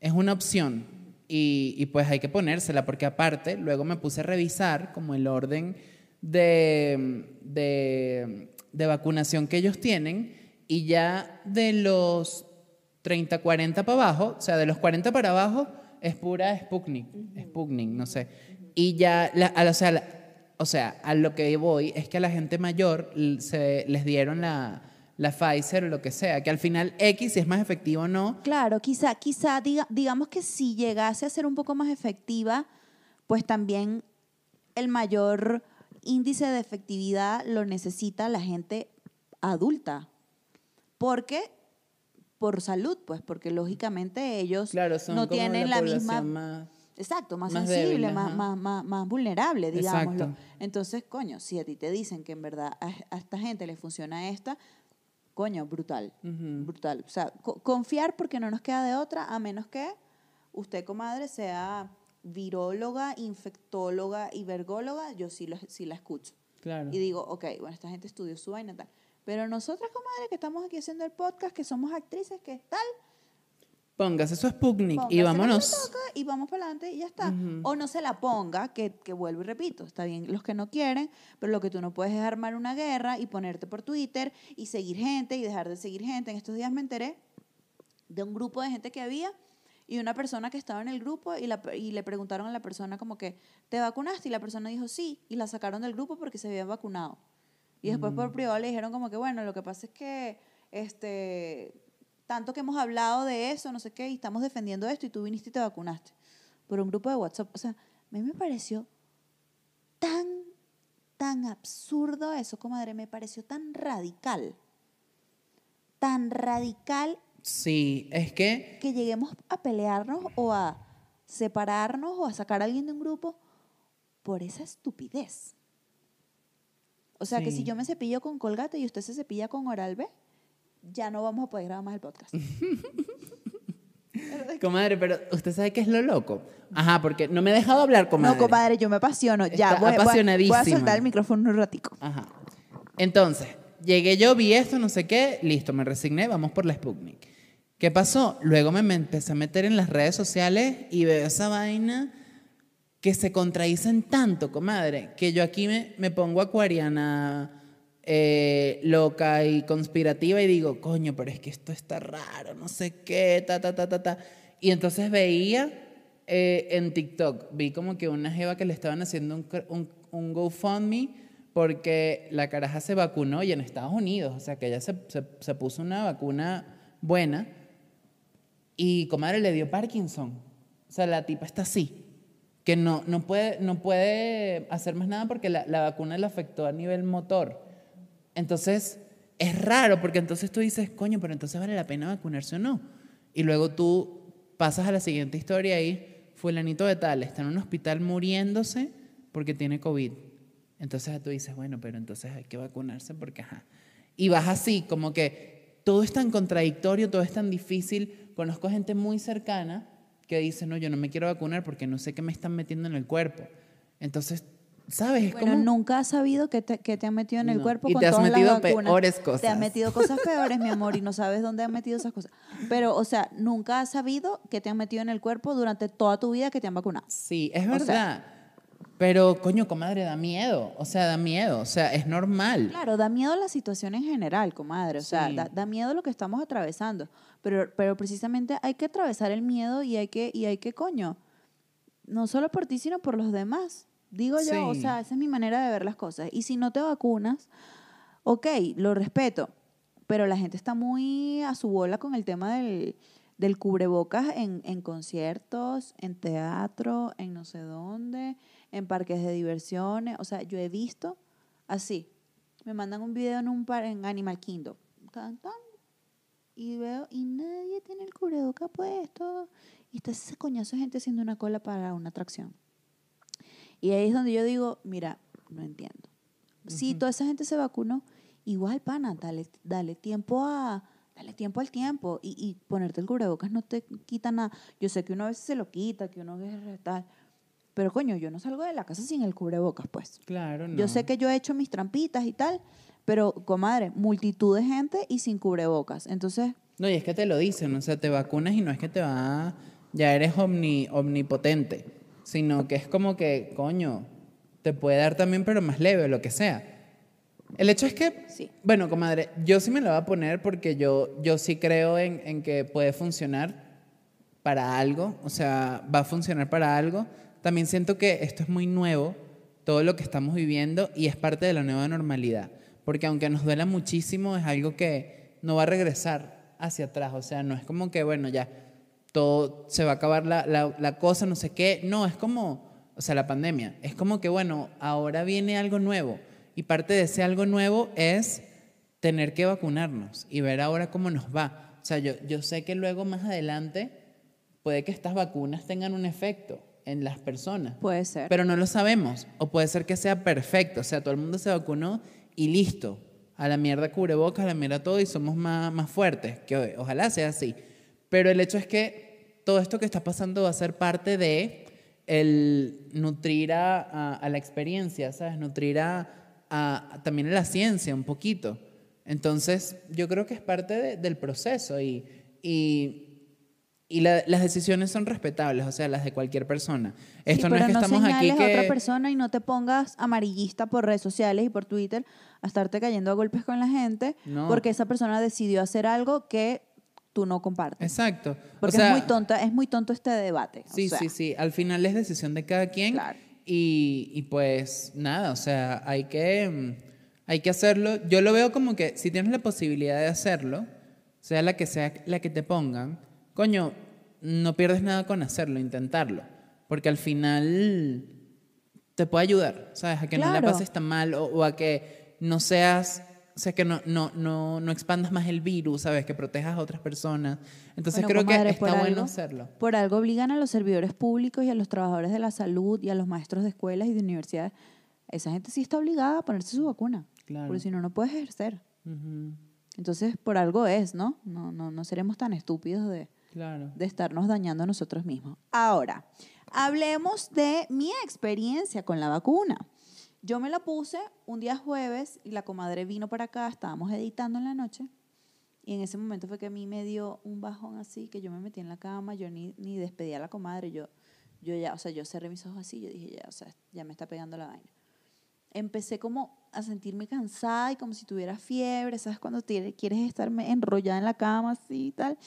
es una opción. Y, y pues hay que ponérsela. Porque aparte, luego me puse a revisar como el orden de, de, de vacunación que ellos tienen. Y ya de los 30, 40 para abajo, o sea, de los 40 para abajo es pura Sputnik, Sputnik, no sé. Y ya, la- a o, sea, la- o sea, a lo que voy es que a la gente mayor se, les dieron la, la Pfizer o lo que sea, que al final X, si es más efectivo o no, Claro, quizá, quizá diga, digamos que si llegase a ser un poco más efectiva, pues también el mayor índice de efectividad lo necesita la gente adulta. Porque, por salud, pues, porque lógicamente ellos claro, son no tienen la, misma... más... Exacto, más, más sensible, débil, más, más, más, más vulnerable, digámoslo. Exacto. Entonces, coño, si a ti te dicen que en verdad a, a esta gente le funciona esta, coño, brutal, brutal. O sea, co- confiar porque no nos queda de otra, a menos que usted, comadre, sea viróloga, infectóloga y vergóloga, yo sí, lo- sí la escucho. Claro. Y digo, ok, bueno, esta gente estudió su vaina y tal. Pero nosotras, comadre, que estamos aquí haciendo el podcast, que somos actrices, que tal, Póngase su Sputnik y Póngasela vámonos. Y vamos para adelante y ya está. O no se la ponga, que, que vuelvo y repito, está bien los que no quieren, pero lo que tú no puedes es armar una guerra y ponerte por Twitter y seguir gente y dejar de seguir gente. En estos días me enteré de un grupo de gente que había y una persona que estaba en el grupo y, la, y le preguntaron a la persona como que, ¿te vacunaste? Y la persona dijo sí y la sacaron del grupo porque se había vacunado. Y después por privado le dijeron como que, bueno, lo que pasa es que, este, tanto que hemos hablado de eso, no sé qué, y estamos defendiendo esto y tú viniste y te vacunaste. Por un grupo de WhatsApp. O sea, a mí me pareció tan, tan absurdo eso, comadre, me pareció tan radical. Tan radical Sí, es que que lleguemos a pelearnos o a separarnos o a sacar a alguien de un grupo por esa estupidez. O sea, que Sí. si yo me cepillo con Colgate y usted se cepilla con Oral B, ya no vamos a poder grabar más el podcast. [LAUGHS] Comadre, pero usted sabe qué es lo loco. Ajá, porque no me he dejado hablar, comadre. No, compadre, yo me apasiono. Ya, Está voy, voy- voy a apasionadísima. soltar el micrófono un ratico. Ajá. Entonces, llegué yo, vi esto, no sé qué, listo, me resigné, vamos por la Sputnik. ¿Qué pasó? Luego me, me empecé a meter en las redes sociales y veo esa vaina que se contradicen tanto, comadre, que yo aquí me, me pongo acuariana, eh, loca y conspirativa y digo, coño, pero es que esto está raro, no sé qué, ta, ta, ta, ta, ta. Y entonces veía eh, en TikTok, vi como que una jeva que le estaban haciendo un, un, un GoFundMe porque la caraja se vacunó y en Estados Unidos, o sea que ella se, se, se puso una vacuna buena y comadre le dio Parkinson. O sea, la tipa está así, que no, no, puede, no puede hacer más nada porque la, la vacuna le afectó a nivel motor. Entonces, es raro porque entonces tú dices, coño, pero entonces vale la pena vacunarse o no. Y luego tú pasas a la siguiente historia y fulanito de tal está en un hospital muriéndose porque tiene COVID. Entonces tú dices, bueno, pero entonces hay que vacunarse porque, ajá. Y vas así, como que todo es tan contradictorio, todo es tan difícil. Conozco gente muy cercana que dice, no, yo no me quiero vacunar porque no sé qué me están metiendo en el cuerpo. Entonces, ¿sabes? Es Bueno, nunca has sabido que te, que te han metido en el No. cuerpo Y con te has todas las metido vacunas. peores Te cosas. han metido cosas peores, mi amor, y no sabes dónde han metido esas cosas. Pero, o sea, nunca has sabido que te han metido en el cuerpo durante toda tu vida que te han vacunado. Sí, es O sea- verdad. Pero, coño, comadre, da miedo. O sea, da miedo. O sea, es normal. Claro, da miedo la situación en general, comadre. O sea, Sí. da, da miedo lo que estamos atravesando. Pero, pero precisamente hay que atravesar el miedo y hay que, y hay que, coño, no solo por ti, sino por los demás. Digo yo, o sea, esa es mi manera de ver las cosas. Y si no te vacunas, ok, lo respeto, pero la gente está muy a su bola con el tema del, del cubrebocas en, en conciertos, en teatro, en no sé dónde, en parques de diversiones. O sea, yo he visto así. Me mandan un video en un par en Animal Kingdom. Tan, tan, y veo, y nadie tiene el cubrebocas puesto. Y está ese coñazo de gente haciendo una cola para una atracción. Y ahí es donde yo digo, mira, no entiendo. Si toda esa gente se vacunó, igual, pana, dale, dale tiempo a... Dale tiempo al tiempo y, y ponerte el cubrebocas no te quita nada. Yo sé que uno a veces se lo quita, que uno es tal. Pero coño, yo no salgo de la casa sin el cubrebocas, pues. Claro, no. Yo sé que yo he hecho mis trampitas y tal, pero, comadre, multitud de gente y sin cubrebocas. Entonces, No, y es que te lo dicen, o sea, te vacunas y no es que te va, ya eres omni, omnipotente, sino que es como que, coño, te puede dar también, pero más leve o lo que sea. El hecho es que, Sí. bueno, comadre, yo sí me la voy a poner porque yo, yo sí creo en, en que puede funcionar para algo, o sea, va a funcionar para algo. También siento que esto es muy nuevo, todo lo que estamos viviendo, y es parte de la nueva normalidad. Porque aunque nos duela muchísimo, es algo que no va a regresar hacia atrás. O sea, no es como que, bueno, ya todo se va a acabar la, la, la cosa, no sé qué. No, es como, o sea, la pandemia. Es como que, bueno, ahora viene algo nuevo. Y parte de ese algo nuevo es tener que vacunarnos y ver ahora cómo nos va. O sea, yo, yo sé que luego más adelante puede que estas vacunas tengan un efecto en las personas. puede ser. Pero no lo sabemos. O puede ser que sea perfecto. O sea, todo el mundo se vacunó y listo. A la mierda cubrebocas, a la mierda todo y somos más, más fuertes. Que ojalá sea así. Pero el hecho es que todo esto que está pasando va a ser parte de el nutrir a, a- a la experiencia, ¿sabes? Nutrir a, a- también a la ciencia un poquito. Entonces, yo creo que es parte de- del proceso y, y, y la- las decisiones son respetables, o sea, las de cualquier persona. Esto Sí, no es que estamos aquí señales a otra que... persona y no te pongas amarillista por redes sociales y por Twitter a estarte cayendo a golpes con la gente No. porque esa persona decidió hacer algo que tú no compartes. Exacto. O Porque sea, es muy tonta, es muy tonto este debate. o Sí, sea, sí, sí. Al final es decisión de cada quien. Claro. Y, y pues nada, o sea, hay que, hay que hacerlo. Yo lo veo como que si tienes la posibilidad de hacerlo, sea la que sea la que te pongan, coño, no pierdes nada con hacerlo, intentarlo. Porque al final te puede ayudar, ¿sabes? A que no la pases tan mal o, o a que no seas, o sea, que no, no, no, no expandas más el virus, ¿sabes? Que protejas a otras personas. Entonces Bueno, creo comadre, que está bueno algo- hacerlo. Por algo obligan a los servidores públicos y a los trabajadores de la salud y a los maestros de escuelas y de universidades. Esa gente sí está obligada a ponerse su vacuna. Claro. Porque si no, no puedes ejercer. Ujú, Entonces, por algo es, ¿no? No, no, no seremos tan estúpidos de, Claro. de estarnos dañando a nosotros mismos. Ahora, hablemos de mi experiencia con la vacuna. Yo me la puse un día jueves y la comadre vino para acá, estábamos editando en la noche. Y en ese momento fue que a mí me dio un bajón así, que yo me metí en la cama, yo ni, ni despedí a la comadre, yo, yo ya, o sea, yo cerré mis ojos así, yo dije, ya, o sea, ya me está pegando la vaina. Empecé como a sentirme cansada y como si tuviera fiebre, ¿sabes? Cuando tiene- quieres estarme enrollada en la cama así y tal.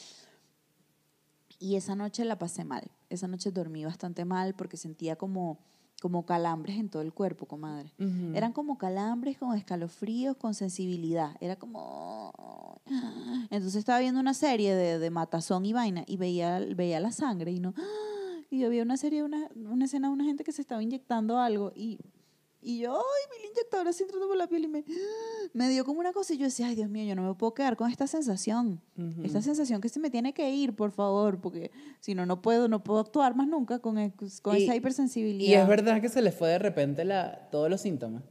Y esa noche la pasé mal. Esa noche dormí bastante mal porque sentía como, como calambres en todo el cuerpo, comadre. Ujú. Eran como calambres con escalofríos, con sensibilidad. Era como... Entonces estaba viendo una serie de, de matazón y vaina y veía, veía la sangre y no... Y yo vi una serie, una, una escena de una gente que se estaba inyectando algo y, y yo, ay, mi inyectador así entrando por la piel y me, [GASPS] me dio como una cosa y yo decía, ay, Dios mío, yo no me puedo quedar con esta sensación. Esta sensación que se me tiene que ir, por favor, porque si no, no puedo, no puedo actuar más nunca con, con Y- esa hipersensibilidad. Y es verdad que se les fue de repente la, todos los síntomas.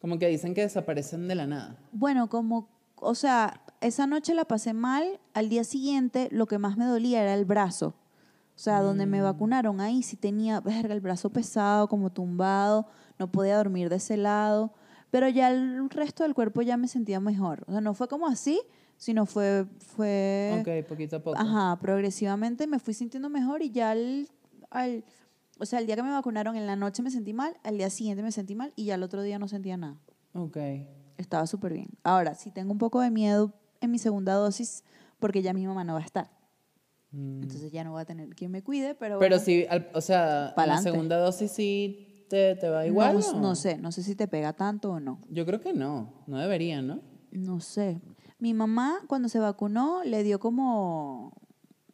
Como que dicen que desaparecen de la nada. Bueno, como, o sea, esa noche la pasé mal. Al día siguiente, lo que más me dolía era el brazo. O sea, donde me vacunaron, ahí sí tenía, verga, el brazo pesado, como tumbado, no podía dormir de ese lado. Pero ya el resto del cuerpo ya me sentía mejor. O sea, no fue como así, sino fue, fue Ok, poquito a poco. Ajá, progresivamente me fui sintiendo mejor y ya al, al- o sea, el día que me vacunaron en la noche me sentí mal, al día siguiente me sentí mal y ya el otro día no sentía nada. Ok. Estaba súper bien. Ahora, sí tengo un poco de miedo en mi segunda dosis porque ya mi mamá no va a estar. Mm. Entonces ya no voy a tener quien me cuide, pero Pero bueno, sí, al- o sea, la segunda dosis sí te, te va igual. no, No, no sé, no sé si te pega tanto o no. Yo creo que no. No debería, ¿no? No sé. Mi mamá cuando se vacunó le dio como,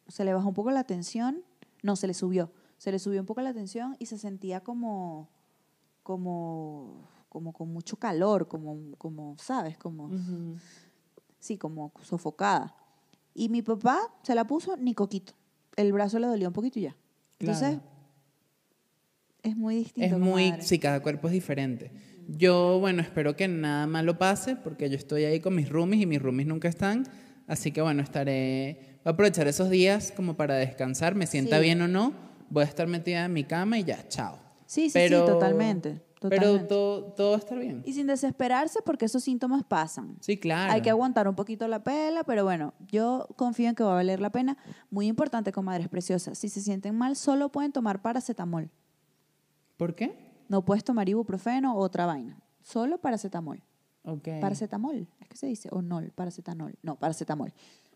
se le bajó un poco la tensión, no, se le subió, se le subió un poco la tensión y se sentía como, como, como con mucho calor, como, como, ¿sabes? Como, sí, como sofocada. Y mi papá se la puso ni coquito. El brazo le dolía un poquito y ya. Entonces, Claro. es muy distinto. Es muy, comadre. sí, cada cuerpo es diferente. Yo, bueno, espero que nada malo pase, porque yo estoy ahí con mis roomies y mis roomies nunca están. Así que, bueno, estaré, voy a aprovechar esos días como para descansar, me sienta Sí. bien o no, voy a estar metida en mi cama y ya, chao. Sí, sí, sí, totalmente, Pero totalmente. todo, todo va a estar bien. Y sin desesperarse porque esos síntomas pasan. Sí, claro. Hay que aguantar un poquito la pela, pero bueno, yo confío en que va a valer la pena. Muy importante, comadres preciosas. Si se sienten mal, solo pueden tomar paracetamol. ¿Por qué? No puedes tomar ibuprofeno o otra vaina. Solo paracetamol. Ok. Paracetamol, es que se dice, o no, paracetamol. No, paracetamol.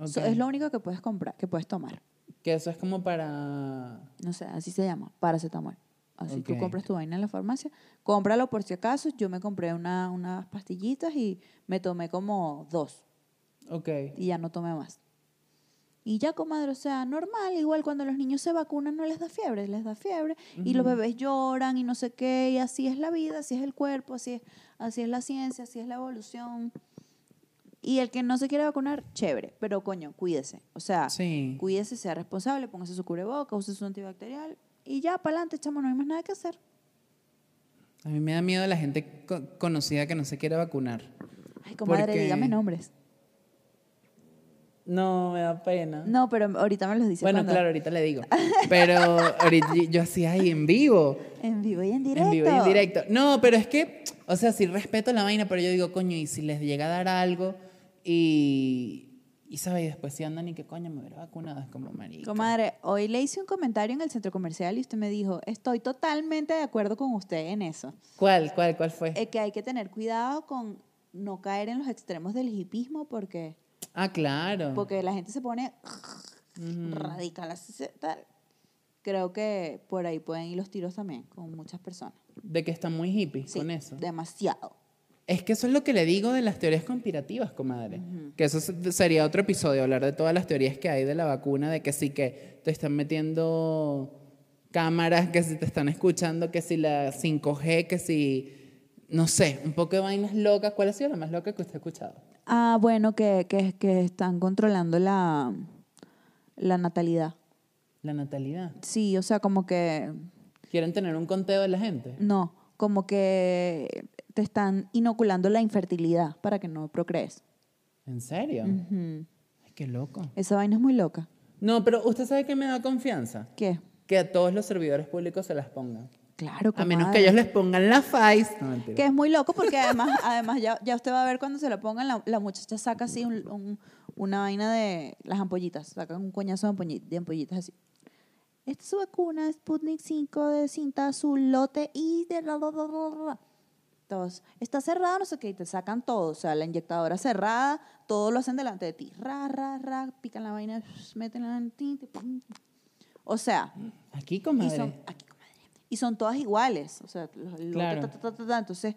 So- Ok. es lo único que puedes comprar, que puedes tomar. Que eso es como para... No sé, así se llama, paracetamol. Así tú Ok. compras tu vaina en la farmacia, cómpralo por si acaso. Yo me compré una, unas pastillitas y me tomé como dos. Ok. y ya no tomé más. Y ya, comadre, o sea, normal, igual cuando los niños se vacunan no les da fiebre, les da fiebre, y los bebés lloran y no sé qué, y así es la vida, así es el cuerpo, así es, así es la ciencia, así es la evolución. Y el que no se quiere vacunar, chévere, pero coño, cuídese. O sea, Sí. cuídese, sea responsable, póngase su cubreboca, use su antibacterial, y ya, para adelante, chamo, no hay más nada que hacer. A mí me da miedo la gente co- conocida que no se quiere vacunar. Ay, comadre, Porque- dígame nombres. No, me da pena. No, pero ahorita me los dice bueno, cuando- claro, ahorita le digo. [LAUGHS] Pero ahorita yo así, ay, en vivo. En vivo y en directo. En vivo y en directo. No, pero es que, o sea, sí respeto la vaina, pero yo digo, coño, y si les llega a dar algo y, y ¿sabes? Y después si andan y que coño, me hubiera vacunado, es como marica. Comadre, hoy le hice un comentario en el centro comercial y usted me dijo, estoy totalmente de acuerdo con usted en eso. ¿Cuál, cuál, cuál fue? Eh, que hay que tener cuidado con no caer en los extremos del hipismo porque, ah, claro. porque la gente se pone radical. así tal. Creo que por ahí pueden ir los tiros también con muchas personas. De que están muy hippies Sí, con eso. demasiado. Es que eso es lo que le digo de las teorías conspirativas, comadre. Que eso se- sería otro episodio, hablar de todas las teorías que hay de la vacuna, de que sí que te están metiendo cámaras, que si te están escuchando, que si la 5G, que si, no sé, un poco de vainas locas. ¿Cuál ha sido la más loca que usted ha escuchado? Ah, bueno, que, que, que están controlando la, la natalidad. La natalidad. Sí, o sea, como que ¿Quieren tener un conteo de la gente? No, como que te están inoculando la infertilidad para que no procrees. ¿En serio? Ujú. Ay, qué loco. Esa vaina es muy loca. No, pero usted sabe que me da confianza. ¿Qué? Que a todos los servidores públicos se las pongan. Claro, A menos que comadre. ellos les pongan la FAIS. No, mentira. Que es muy loco porque además, [LAUGHS] además ya, ya usted va a ver cuando se la pongan, la, la muchacha saca así un- un- una vaina de las ampollitas, sacan un coñazo de, ampolli- de ampollitas así. Esta es su vacuna, Sputnik 5 de cinta azul, lote y de la, la, la. Todos, está cerrado, no sé qué, y te sacan todo, o sea, la inyectadora cerrada, todo lo hacen delante de ti. Ra, ra, ra, pican la vaina, meten la ti. O sea, Aquí, y comadre. son, aquí, comadre. Y son todas iguales. O sea, los- Claro. ta, ta, ta, entonces,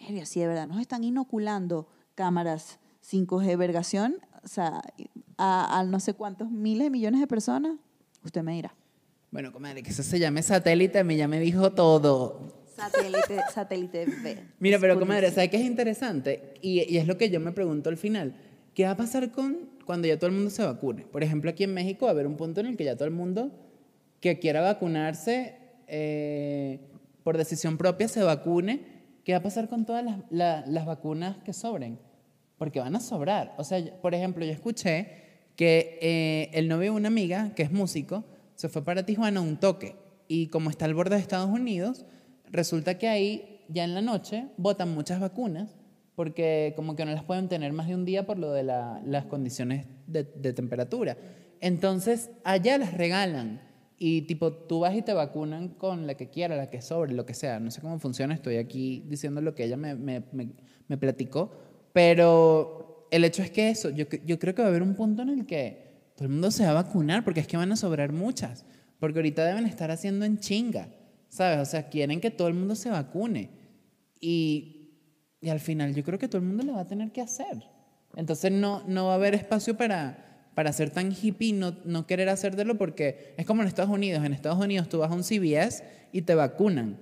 verga, sí, de verdad, nos están inoculando cámaras 5G vergación, o sea, a, a no sé cuántos miles de millones de personas. Usted me dirá. Bueno, comadre, que eso se llame satélite, a mí ya me dijo todo. Satélite, satélite B. Mira, pero comadre. ¿sabes qué es interesante? Y, y es lo que yo me pregunto al final. ¿Qué va a pasar con cuando ya todo el mundo se vacune? Por ejemplo, aquí en México va a haber un punto en el que ya todo el mundo que quiera vacunarse eh, por decisión propia se vacune. ¿Qué va a pasar con todas las, la- las vacunas que sobren? porque van a sobrar. O sea, por ejemplo, yo escuché que eh, el novio de una amiga, que es músico, se fue para Tijuana un toque. Y como está al borde de Estados Unidos, resulta que ahí, ya en la noche, botan muchas vacunas, porque como que no las pueden tener más de un día por lo de la- las condiciones de, de temperatura. Entonces, allá las regalan. Y tipo, tú vas y te vacunan con la que quiera, la que sobre, lo que sea. No sé cómo funciona, estoy aquí diciendo lo que ella me, me, me, me platicó. Pero el hecho es que eso, yo, yo creo que va a haber un punto en el que todo el mundo se va a vacunar, porque es que van a sobrar muchas. Porque ahorita deben estar haciendo en chinga, ¿sabes? O sea, quieren que todo el mundo se vacune. Y, y al final yo creo que todo el mundo lo va a tener que hacer. Entonces no, no va a haber espacio para, para ser tan hippie y no, no querer hacértelo porque es como en Estados Unidos. En Estados Unidos tú vas a un CVS y te vacunan.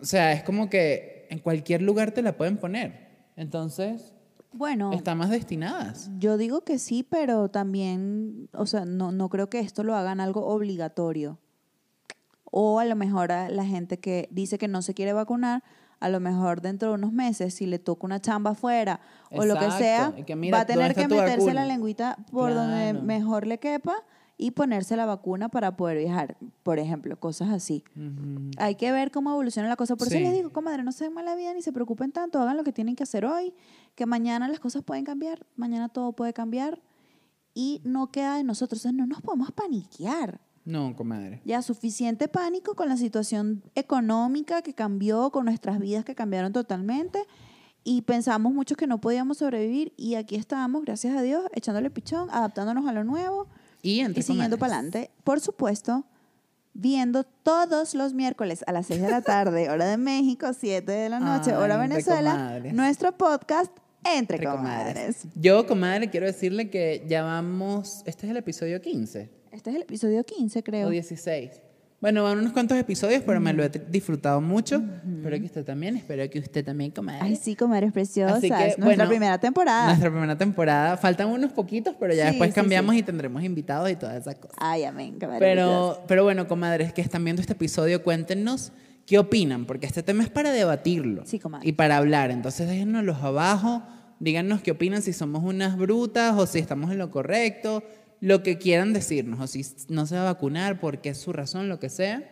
O sea, es como que en cualquier lugar te la pueden poner. Entonces, Bueno, están más destinadas. yo digo que sí, pero también, o sea, no, no creo que esto lo hagan algo obligatorio. O a lo mejor a la gente que dice que no se quiere vacunar, a lo mejor dentro de unos meses, si le toca una chamba afuera o lo que sea, y que mira, va a tener ¿dónde está que meterse vacuna? la lengüita por donde mejor le quepa y ponerse la vacuna para poder viajar, por ejemplo, cosas así. Hay que ver cómo evoluciona la cosa. Por Sí. eso les digo, comadre, no se den mala vida ni se preocupen tanto. Hagan lo que tienen que hacer hoy, que mañana las cosas pueden cambiar, mañana todo puede cambiar y no queda de nosotros. O sea, no nos podemos paniquear. No, comadre. Ya suficiente pánico con la situación económica que cambió, con nuestras vidas que cambiaron totalmente y pensamos mucho que no podíamos sobrevivir y aquí estamos, gracias a Dios, echándole pichón, adaptándonos a lo nuevo Y entre y siguiendo comadres. para adelante. Por supuesto, viendo todos los miércoles a las 6 de la tarde, hora de México, 7 de la noche, Ay, hora Venezuela, comadres. nuestro podcast Entre, Entre comadres. Yo, comadre, quiero decirle que ya vamos. Este es el episodio 15 Este es el episodio 15, creo. o 16. Bueno, van unos cuantos episodios, pero me lo he disfrutado mucho. Espero que usted también. Espero que usted también, comadre. Ay, sí, comadres preciosas. Así que, Nuestra bueno, primera temporada. Nuestra primera temporada. Faltan unos poquitos, pero ya Sí, después sí, cambiamos sí. y tendremos invitados y todas esas cosas. Ay, amén, comadres. Pero, pero bueno, comadres que están viendo este episodio, cuéntenos qué opinan, porque este tema es para debatirlo Sí, comadre. y para hablar. Entonces déjennos abajo, díganos qué opinan, si somos unas brutas o si estamos en lo correcto, lo que quieran decirnos, o si no se va a vacunar, porque es su razón, lo que sea.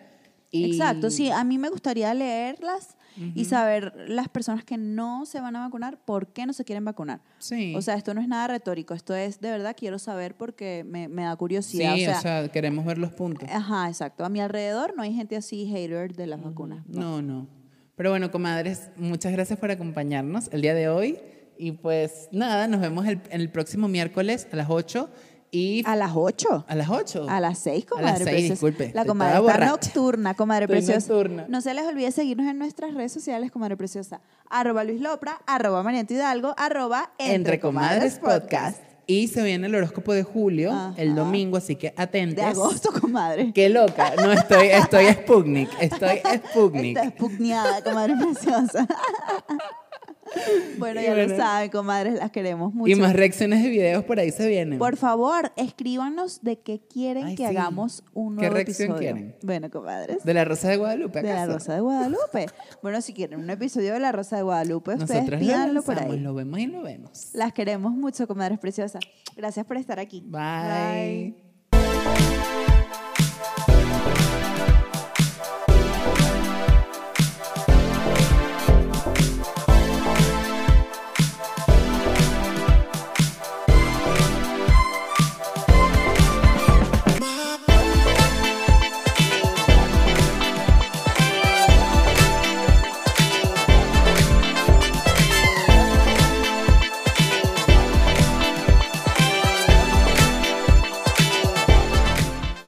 Y- Exacto, sí, a mí me gustaría leerlas y saber las personas que no se van a vacunar, por qué no se quieren vacunar. Sí. O sea, esto no es nada retórico, esto es de verdad quiero saber porque me, me da sí, curiosidad. o sea, queremos ver los puntos. Ajá, exacto. A mi alrededor no hay gente así hater de las vacunas. No, no. Pero bueno, comadres, muchas gracias por acompañarnos el día de hoy. Y pues nada, nos vemos el, el próximo miércoles a las 8 y A las 8. a las 8. A las 6, A comadre las seis, preciosa. disculpe, La comadre está borracha. nocturna, comadre Estoy preciosa. nocturna. No se les olvide seguirnos en nuestras redes sociales, comadre preciosa. Arroba Luis Lopra, arroba Marianto Hidalgo, arroba Entre Comadres Podcast. Y se viene el horóscopo de julio, Ajá. el domingo, así que atentos. De agosto, comadre. Qué loca. No, estoy, estoy Sputnik. Estoy [LAUGHS] Sputnik. Está espugneada, comadre preciosa. [LAUGHS] [LAUGHS] bueno, Y ya lo saben, comadres, las queremos mucho. Y más reacciones de videos por ahí se vienen. Por favor, escríbanos de qué quieren Ay, que sí. hagamos un ¿Qué nuevo reacción episodio. quieren? Bueno, comadres. De la Rosa de Guadalupe, De la ¿acaso? Rosa de Guadalupe. [LAUGHS] Bueno, si quieren un episodio de la Rosa de Guadalupe, ustedes Nosotros pídanlo por ahí. lo vemos y lo vemos. Las queremos mucho, comadres preciosas. Gracias por estar aquí. Bye. Bye.